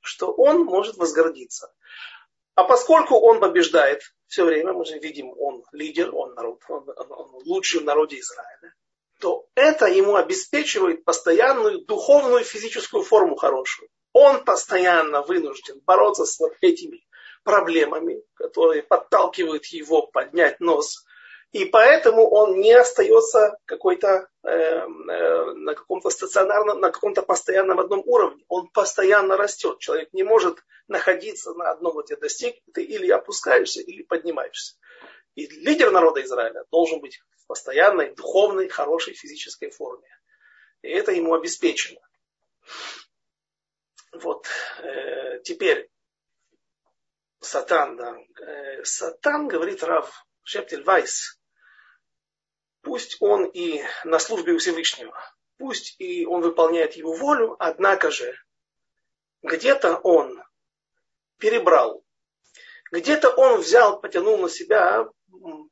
что он может возгордиться. А поскольку он побеждает все время, мы же видим, он лидер, он, народ, он, он, он лучший в народе Израиля, то это ему обеспечивает постоянную духовную физическую форму хорошую. Он постоянно вынужден бороться с вот этими проблемами, которые подталкивают его поднять нос и поэтому он не остается какой-то э, э, на каком-то стационарном, на каком-то постоянном одном уровне. Он постоянно растет. Человек не может находиться на одном вот тебе достиг, ты или опускаешься, или поднимаешься. И лидер народа Израиля должен быть в постоянной, духовной, хорошей физической форме. И это ему обеспечено. Вот. Э, теперь Сатан, да. Э, Сатан, говорит Рав Шептель Вайс, Пусть он и на службе у Всевышнего, пусть и он выполняет его волю, однако же где-то он перебрал, где-то он взял, потянул на себя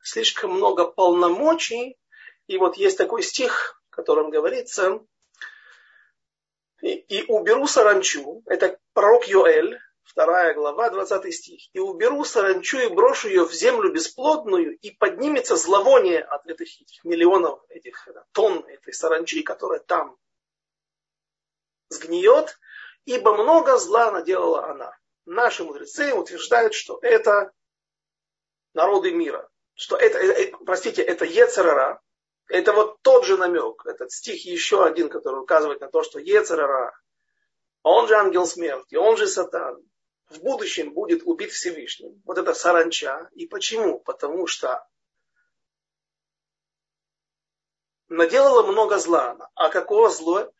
слишком много полномочий. И вот есть такой стих, в котором говорится, и, и уберу саранчу, это пророк Йоэль, вторая глава, 20 стих. «И уберу саранчу и брошу ее в землю бесплодную, и поднимется зловоние от этих, этих миллионов, этих тонн этой саранчи, которая там сгниет, ибо много зла наделала она». Наши мудрецы утверждают, что это народы мира. Что это, э, э, простите, это Ецерара, это вот тот же намек, этот стих еще один, который указывает на то, что Ецерара, он же ангел смерти, он же сатан, в будущем будет убит Всевышним. Вот это саранча. И почему? Потому что наделала много зла. А какого зла?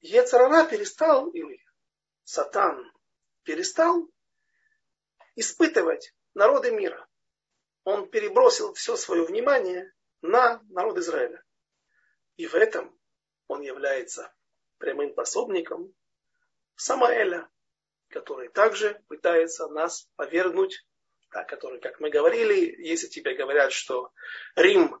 Ецарара перестал, или Сатан перестал испытывать народы мира. Он перебросил все свое внимание на народ Израиля. И в этом он является прямым пособником Самаэля, который также пытается нас повергнуть да, который, как мы говорили, если тебе говорят, что Рим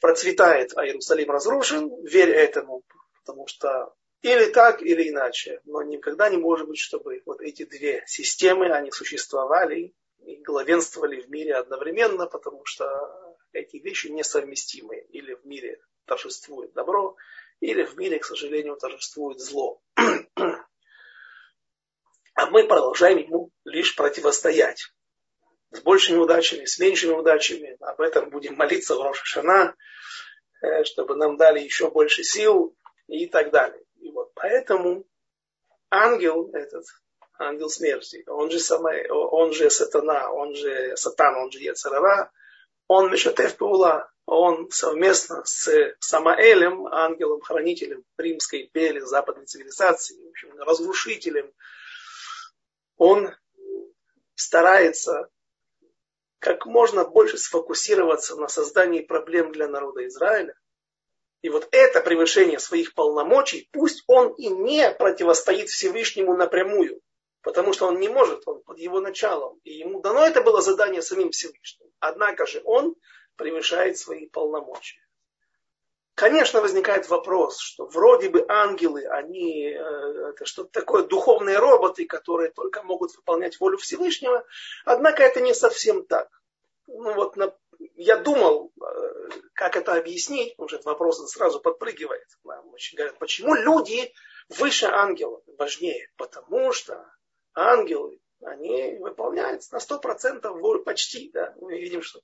процветает, а Иерусалим разрушен, верь этому, потому что или так, или иначе. Но никогда не может быть, чтобы вот эти две системы, они существовали и главенствовали в мире одновременно, потому что эти вещи несовместимы. Или в мире торжествует добро, или в мире, к сожалению, торжествует зло. А мы продолжаем ему лишь противостоять. С большими удачами, с меньшими удачами. Об этом будем молиться в Рошашана, э, чтобы нам дали еще больше сил и так далее. И вот поэтому ангел этот, ангел смерти, он же, самый, он же сатана, он же сатан, он же Яцерара, он Мешатев Паула, он совместно с Самаэлем, ангелом-хранителем Римской империи, западной цивилизации, в общем, разрушителем, он старается как можно больше сфокусироваться на создании проблем для народа Израиля, и вот это превышение своих полномочий, пусть он и не противостоит Всевышнему напрямую, потому что он не может, он под его началом. И ему дано это было задание самим Всевышним. Однако же он превышает свои полномочия. Конечно, возникает вопрос, что вроде бы ангелы, они э, это что-то такое, духовные роботы, которые только могут выполнять волю Всевышнего, однако это не совсем так. Ну вот на я думал, э, как это объяснить, потому что этот вопрос сразу подпрыгивает. Говорят, почему люди выше ангелов, важнее? Потому что ангелы, они выполняют на 100% волю, почти, да, мы видим, что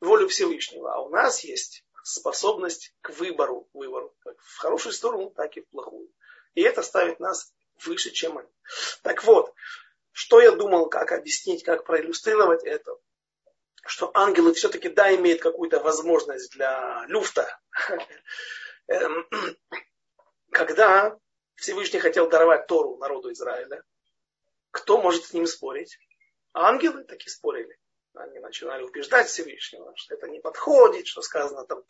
волю Всевышнего. А у нас есть способность к выбору, выбору, как в хорошую сторону, так и в плохую. И это ставит нас выше, чем они. Так вот, что я думал, как объяснить, как проиллюстрировать это что ангелы все-таки, да, имеют какую-то возможность для люфта. Эм, когда Всевышний хотел даровать Тору народу Израиля, кто может с ним спорить? Ангелы таки спорили. Они начинали убеждать Всевышнего, что это не подходит, что сказано там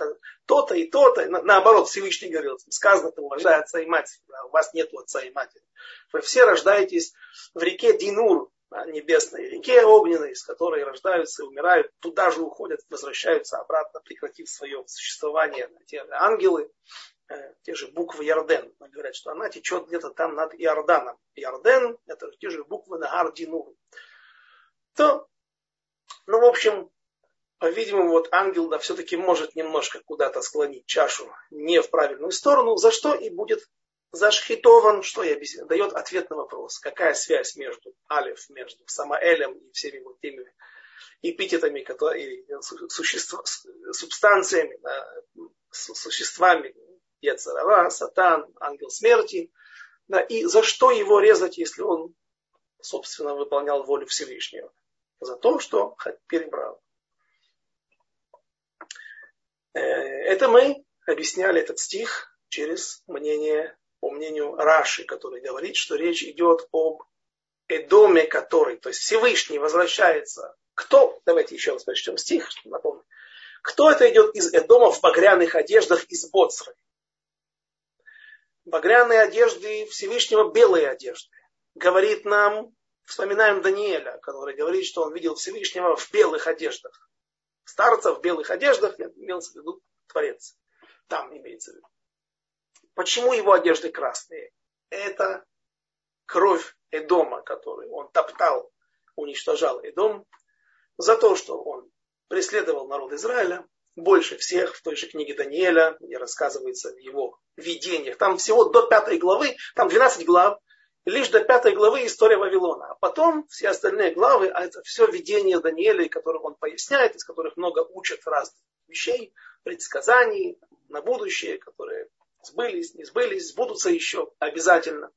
то-то и то-то. наоборот, Всевышний говорил, сказано, ты уважай отца и мать. у вас нет отца и матери. Вы все рождаетесь в реке Динур, небесной реке огненной, из которой рождаются и умирают, туда же уходят, возвращаются обратно, прекратив свое существование. Те ангелы, э, те же буквы Ярден, говорят, что она течет где-то там над Иорданом. Ярден – это те же буквы Нагар Динур. То, ну, в общем, по-видимому, вот ангел да, все-таки может немножко куда-то склонить чашу не в правильную сторону, за что и будет зашхитован, что я объясню, дает ответ на вопрос, какая связь между Алиф, между Самаэлем и всеми вот теми эпитетами, которые, существа, субстанциями, да, существами, Яцарава, Сатан, ангел смерти, да, и за что его резать, если он, собственно, выполнял волю Всевышнего? За то, что перебрал. Э, это мы объясняли этот стих через мнение по мнению Раши, который говорит, что речь идет об Эдоме, который, то есть Всевышний возвращается. Кто, давайте еще раз прочтем стих, напомню. Кто это идет из Эдома в багряных одеждах из Боцры? Багряные одежды Всевышнего белые одежды. Говорит нам, вспоминаем Даниэля, который говорит, что он видел Всевышнего в белых одеждах. Старца в белых одеждах, имелся в виду Творец. Там имеется в виду. Почему его одежды красные? Это кровь Эдома, который он топтал, уничтожал Эдом, за то, что он преследовал народ Израиля больше всех в той же книге Даниэля, где рассказывается в его видениях. Там всего до пятой главы, там 12 глав, лишь до пятой главы история Вавилона. А потом все остальные главы, а это все видения Даниэля, которых он поясняет, из которых много учат разных вещей, предсказаний на будущее, которые сбылись, не сбылись, сбудутся еще обязательно.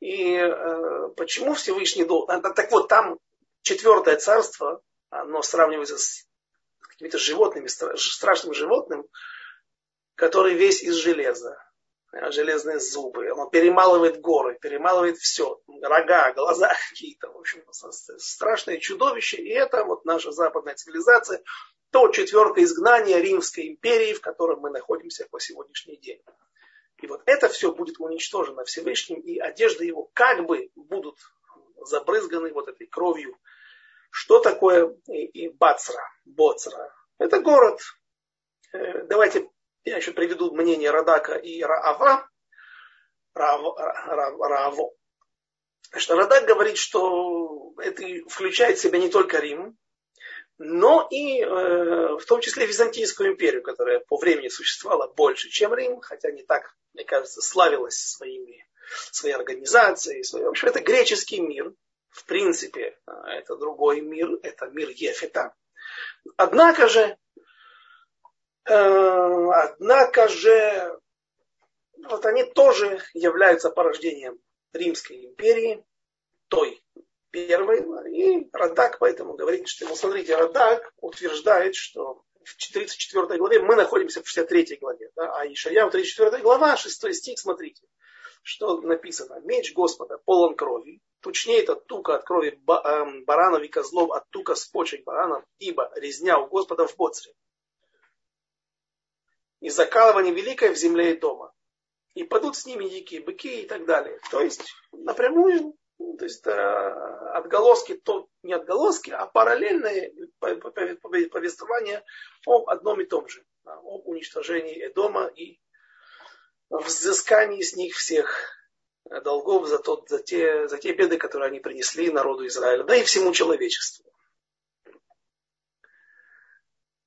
И э, почему Всевышний должен... Так вот, там четвертое царство, оно сравнивается с какими-то животными, страшным животным, который весь из железа. Железные зубы. Он перемалывает горы, перемалывает все. Рога, глаза какие-то. В общем, страшное чудовище. И это вот наша западная цивилизация. То четвертое изгнание Римской империи, в котором мы находимся по сегодняшний день. И вот это все будет уничтожено Всевышним, и одежды его как бы будут забрызганы вот этой кровью Что такое и, и Бацра, Боцра? Это город. Э, давайте я еще приведу мнение Радака и Раава. Раав, Раав, Рааво. Что Радак говорит, что это включает в себя не только Рим, но и э, в том числе Византийскую империю, которая по времени существовала больше, чем Рим, хотя не так, мне кажется, славилась своими, своей организацией. Своей... В общем, это греческий мир. В принципе, э, это другой мир, это мир Ефета. Однако же, однако же, вот они тоже являются порождением Римской империи, той первой. И Радак поэтому говорит, что, ну, смотрите, Радак утверждает, что в 34 главе мы находимся в 63 главе. Да? А в 34 глава, 6 стих, смотрите, что написано. Меч Господа полон крови, тучнеет от тука от крови эм, баранов и козлов, от тука с почек баранов, ибо резня у Господа в Боцре. И закалывание великое в земле и дома. И падут с ними дикие быки и так далее. То есть напрямую ну, то есть э, отголоски, то не отголоски, а параллельное повествование об одном и том же, об уничтожении Эдома и взыскании с них всех долгов за, тот, за, те, за те беды, которые они принесли народу Израиля, да и всему человечеству.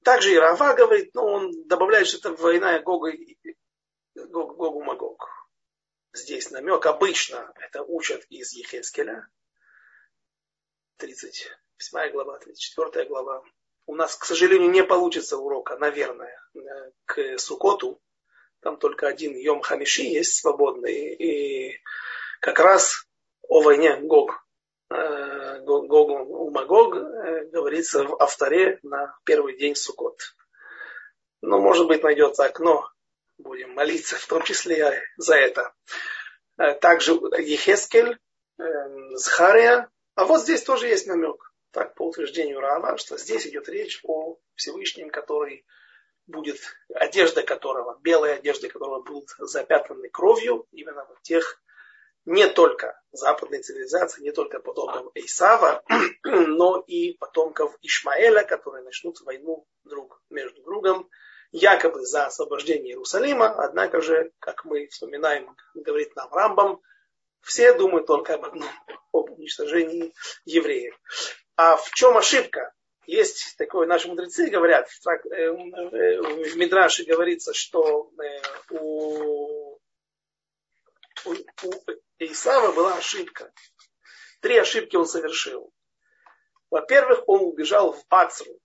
Также и Рава говорит, но он добавляет, что это война Гога, Гогу Магог здесь намек. Обычно это учат из Ехескеля. 38 глава, 34 глава. У нас, к сожалению, не получится урока, наверное, к Сукоту. Там только один Йом Хамиши есть свободный. И как раз о войне Гог. Э, Гог у Магог э, говорится в авторе на первый день Сукот. Но, может быть, найдется окно будем молиться в том числе за это. Э, также Ехескель, Захария. А вот здесь тоже есть намек, так по утверждению Рава, что здесь идет речь о Всевышнем, который будет, одежда которого, белая одежда которого будут запятнаны кровью, именно в тех не только западной цивилизации, не только потомков Исава, но и потомков Ишмаэля, которые начнут войну друг между другом якобы за освобождение Иерусалима, однако же, как мы вспоминаем, говорит нам Рамбам, все думают только об одном, об уничтожении евреев. А в чем ошибка? Есть такое, наши мудрецы говорят, в, э, э, Мидраше говорится, что э, у, у, у Исава была ошибка. Три ошибки он совершил. Во-первых, он убежал в Бацру.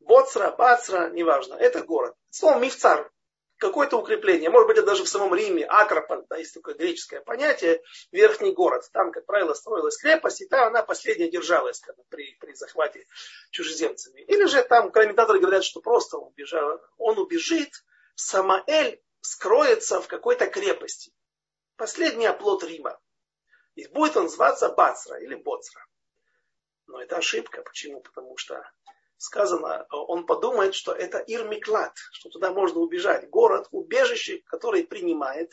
Боцра, Бацра, неважно, это город. Слово мифцар, какое-то укрепление. Может быть, это даже в самом Риме, Акрополь, да, есть такое греческое понятие, верхний город. Там, как правило, строилась крепость, и там она последняя держалась когда, при, при захвате чужеземцами. Или же там комментаторы говорят, что просто он, убежал, он убежит, Самаэль скроется в какой-то крепости. Последний оплот Рима. И будет он зваться Бацра или Боцра. Но это ошибка. Почему? Потому что сказано, он подумает, что это Ирмиклад, что туда можно убежать. Город, убежище, который принимает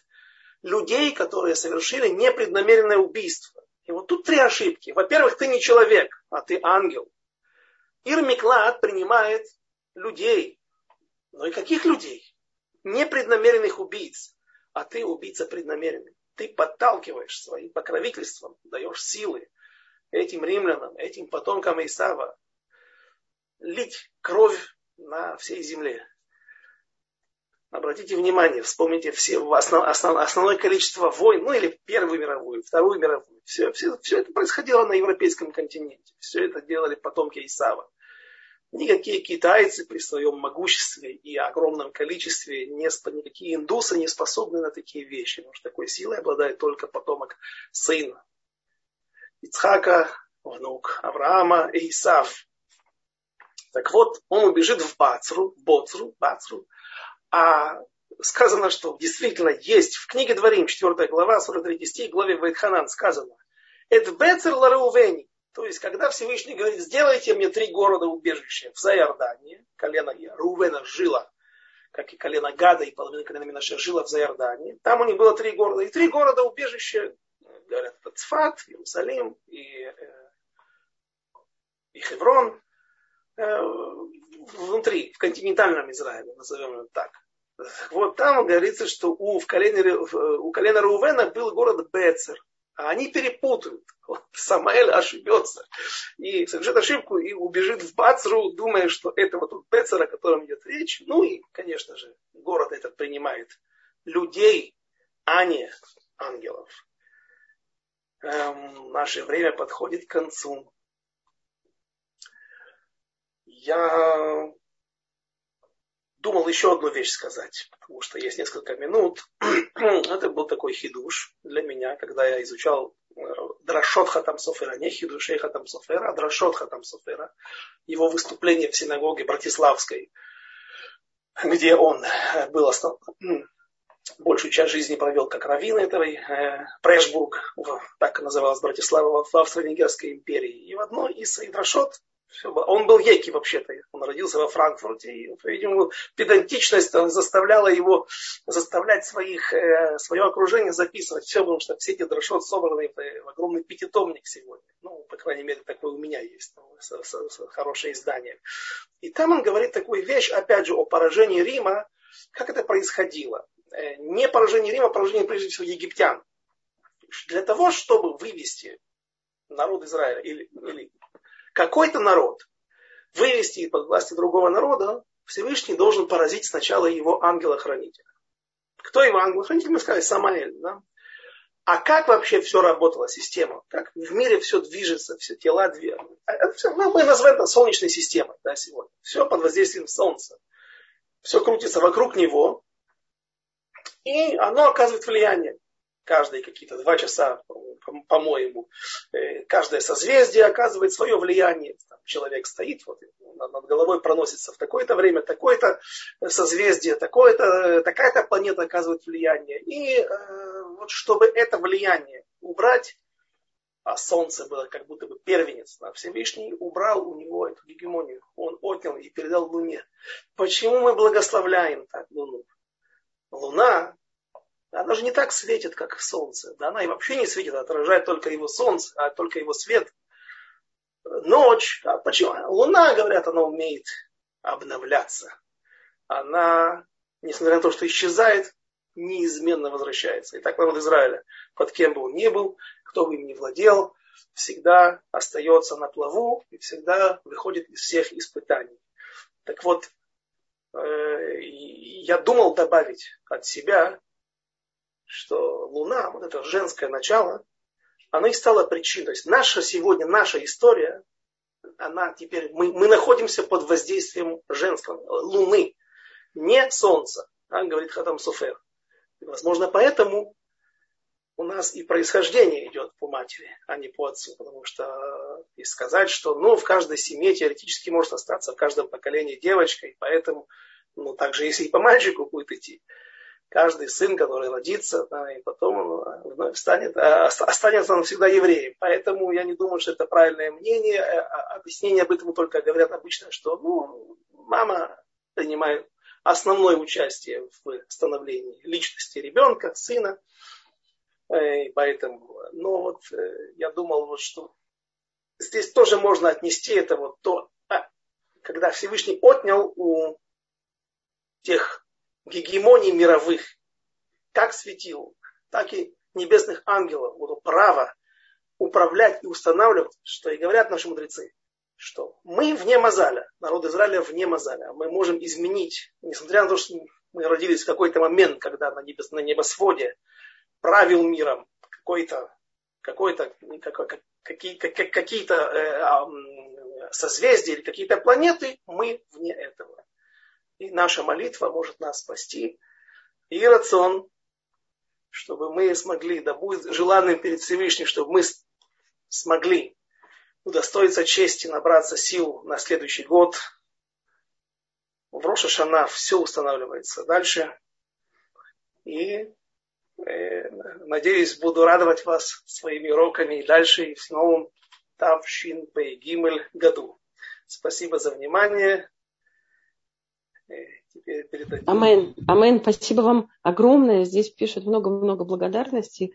людей, которые совершили непреднамеренное убийство. И вот тут три ошибки. Во-первых, ты не человек, а ты ангел. Ирмиклад принимает людей. Но и каких людей? Непреднамеренных убийц. А ты убийца преднамеренный. Ты подталкиваешь своим покровительством, даешь силы этим римлянам, этим потомкам Исава, лить кровь на всей земле. Обратите внимание, вспомните все основ, основ, основное количество войн, ну или Первую мировую, Вторую мировую. Все, все, все это происходило на европейском континенте. Все это делали потомки Исава. Никакие китайцы при своем могуществе и огромном количестве, не, никакие индусы не способны на такие вещи. Потому что такой силой обладает только потомок сына. Ицхака, внук Авраама и Исав. Так вот, он убежит в Бацру, Боцру, Бацру, а сказано, что действительно есть в книге Дворим, 4 глава, 43 стих, главе Вайтханан сказано, это Бецер Лареувени, то есть, когда Всевышний говорит, сделайте мне три города убежища в Зайордании, колено Рувена жило, как и колено Гада и половина колена Минаша жила в Зайордании, там у них было три города, и три города убежища, говорят, это Цфат, Иерусалим и э, и Хеврон, э, внутри, в континентальном Израиле, назовем его так. Вот там говорится, что у, в колене, у колена Рувена был город Бецер. А они перепутают. Самаэль ошибется и совершит ошибку и убежит в Бацру, думая, что это вот тут Бецер, о котором идет речь. Ну и, конечно же, город этот принимает людей, а не ангелов. Эм, наше время подходит к концу. Я думал еще одну вещь сказать, потому что есть несколько минут. Это был такой хидуш для меня, когда я изучал э, Драшот Хатам Софера, не хидушей Хатам Софера, а Драшот Хатам Софера, его выступление в синагоге Братиславской, где он был основ... большую часть жизни провел как раввин этой э, Прешбург, так называлась Братислава в Австро-Венгерской империи. И в одной из своих Драшот он был еки вообще-то. Он родился во Франкфурте. И, видимо, педантичность заставляла его заставлять своих, э, свое окружение записывать все, потому что все эти дрошот собраны в, огромный пятитомник сегодня. Ну, по крайней мере, такое у меня есть. Ну, с, с, с, хорошее издание. И там он говорит такую вещь, опять же, о поражении Рима. Как это происходило? Э, не поражение Рима, а поражение, прежде всего, египтян. Для того, чтобы вывести народ Израиля или, или какой-то народ вывести из-под власти другого народа, Всевышний должен поразить сначала его ангела-хранителя. Кто его ангел-хранитель? Мы сказали, Самаэль. Да? А как вообще все работала система? Как в мире все движется, все тела движутся? Ну, мы называем это солнечной системой да, сегодня. Все под воздействием Солнца. Все крутится вокруг него, и оно оказывает влияние каждые какие-то два часа, по-моему, э, каждое созвездие оказывает свое влияние. Там человек стоит, вот, над головой проносится в такое-то время такое-то созвездие, такое-то, такая-то планета оказывает влияние. И э, вот чтобы это влияние убрать, а Солнце было как будто бы первенец, да, Всевышний убрал у него эту гегемонию. Он отнял и передал Луне. Почему мы благословляем так Луну? Луна она же не так светит, как солнце. Да, она и вообще не светит, отражает только его солнце, а только его свет. Ночь, а почему? Луна, говорят, она умеет обновляться. Она, несмотря на то, что исчезает, неизменно возвращается. И так народ Израиля, под кем бы он ни был, кто бы им ни владел, всегда остается на плаву и всегда выходит из всех испытаний. Так вот, э, я думал добавить от себя что Луна, вот это женское начало, оно и стало причиной. То есть наша сегодня, наша история, она теперь, мы, мы находимся под воздействием женского, Луны, не Солнца, а, говорит Хатам Суфер. И, возможно, поэтому у нас и происхождение идет по матери, а не по отцу. Потому что и сказать, что ну, в каждой семье теоретически может остаться в каждом поколении девочка, и поэтому ну, также если и по мальчику будет идти каждый сын, который родится, да, и потом он вновь станет, а, останется он всегда евреем. Поэтому я не думаю, что это правильное мнение. Э, а, объяснение об этом только говорят обычно, что ну, мама принимает основное участие в становлении личности ребенка, сына. Э, и поэтому, но вот э, я думал, вот, что здесь тоже можно отнести это вот то, когда Всевышний отнял у тех гегемонии мировых, как светил, так и небесных ангелов, вот право управлять и устанавливать, что и говорят наши мудрецы, что мы вне Мазаля, народ Израиля вне Мазаля. Мы можем изменить, несмотря на то, что мы родились в какой-то момент, когда на, небес, на небосводе правил миром какой-то какой-то, какие, какие-то э, созвездия или какие-то планеты, мы вне этого. И наша молитва может нас спасти. И рацион, чтобы мы смогли, да будет желанным перед Всевышним, чтобы мы смогли удостоиться чести, набраться сил на следующий год. В Роша Шана все устанавливается дальше. И э, надеюсь, буду радовать вас своими уроками и дальше, и в новом Тавшин Гимель году. Спасибо за внимание. Амен. Амен. Спасибо вам огромное. Здесь пишут много-много благодарностей.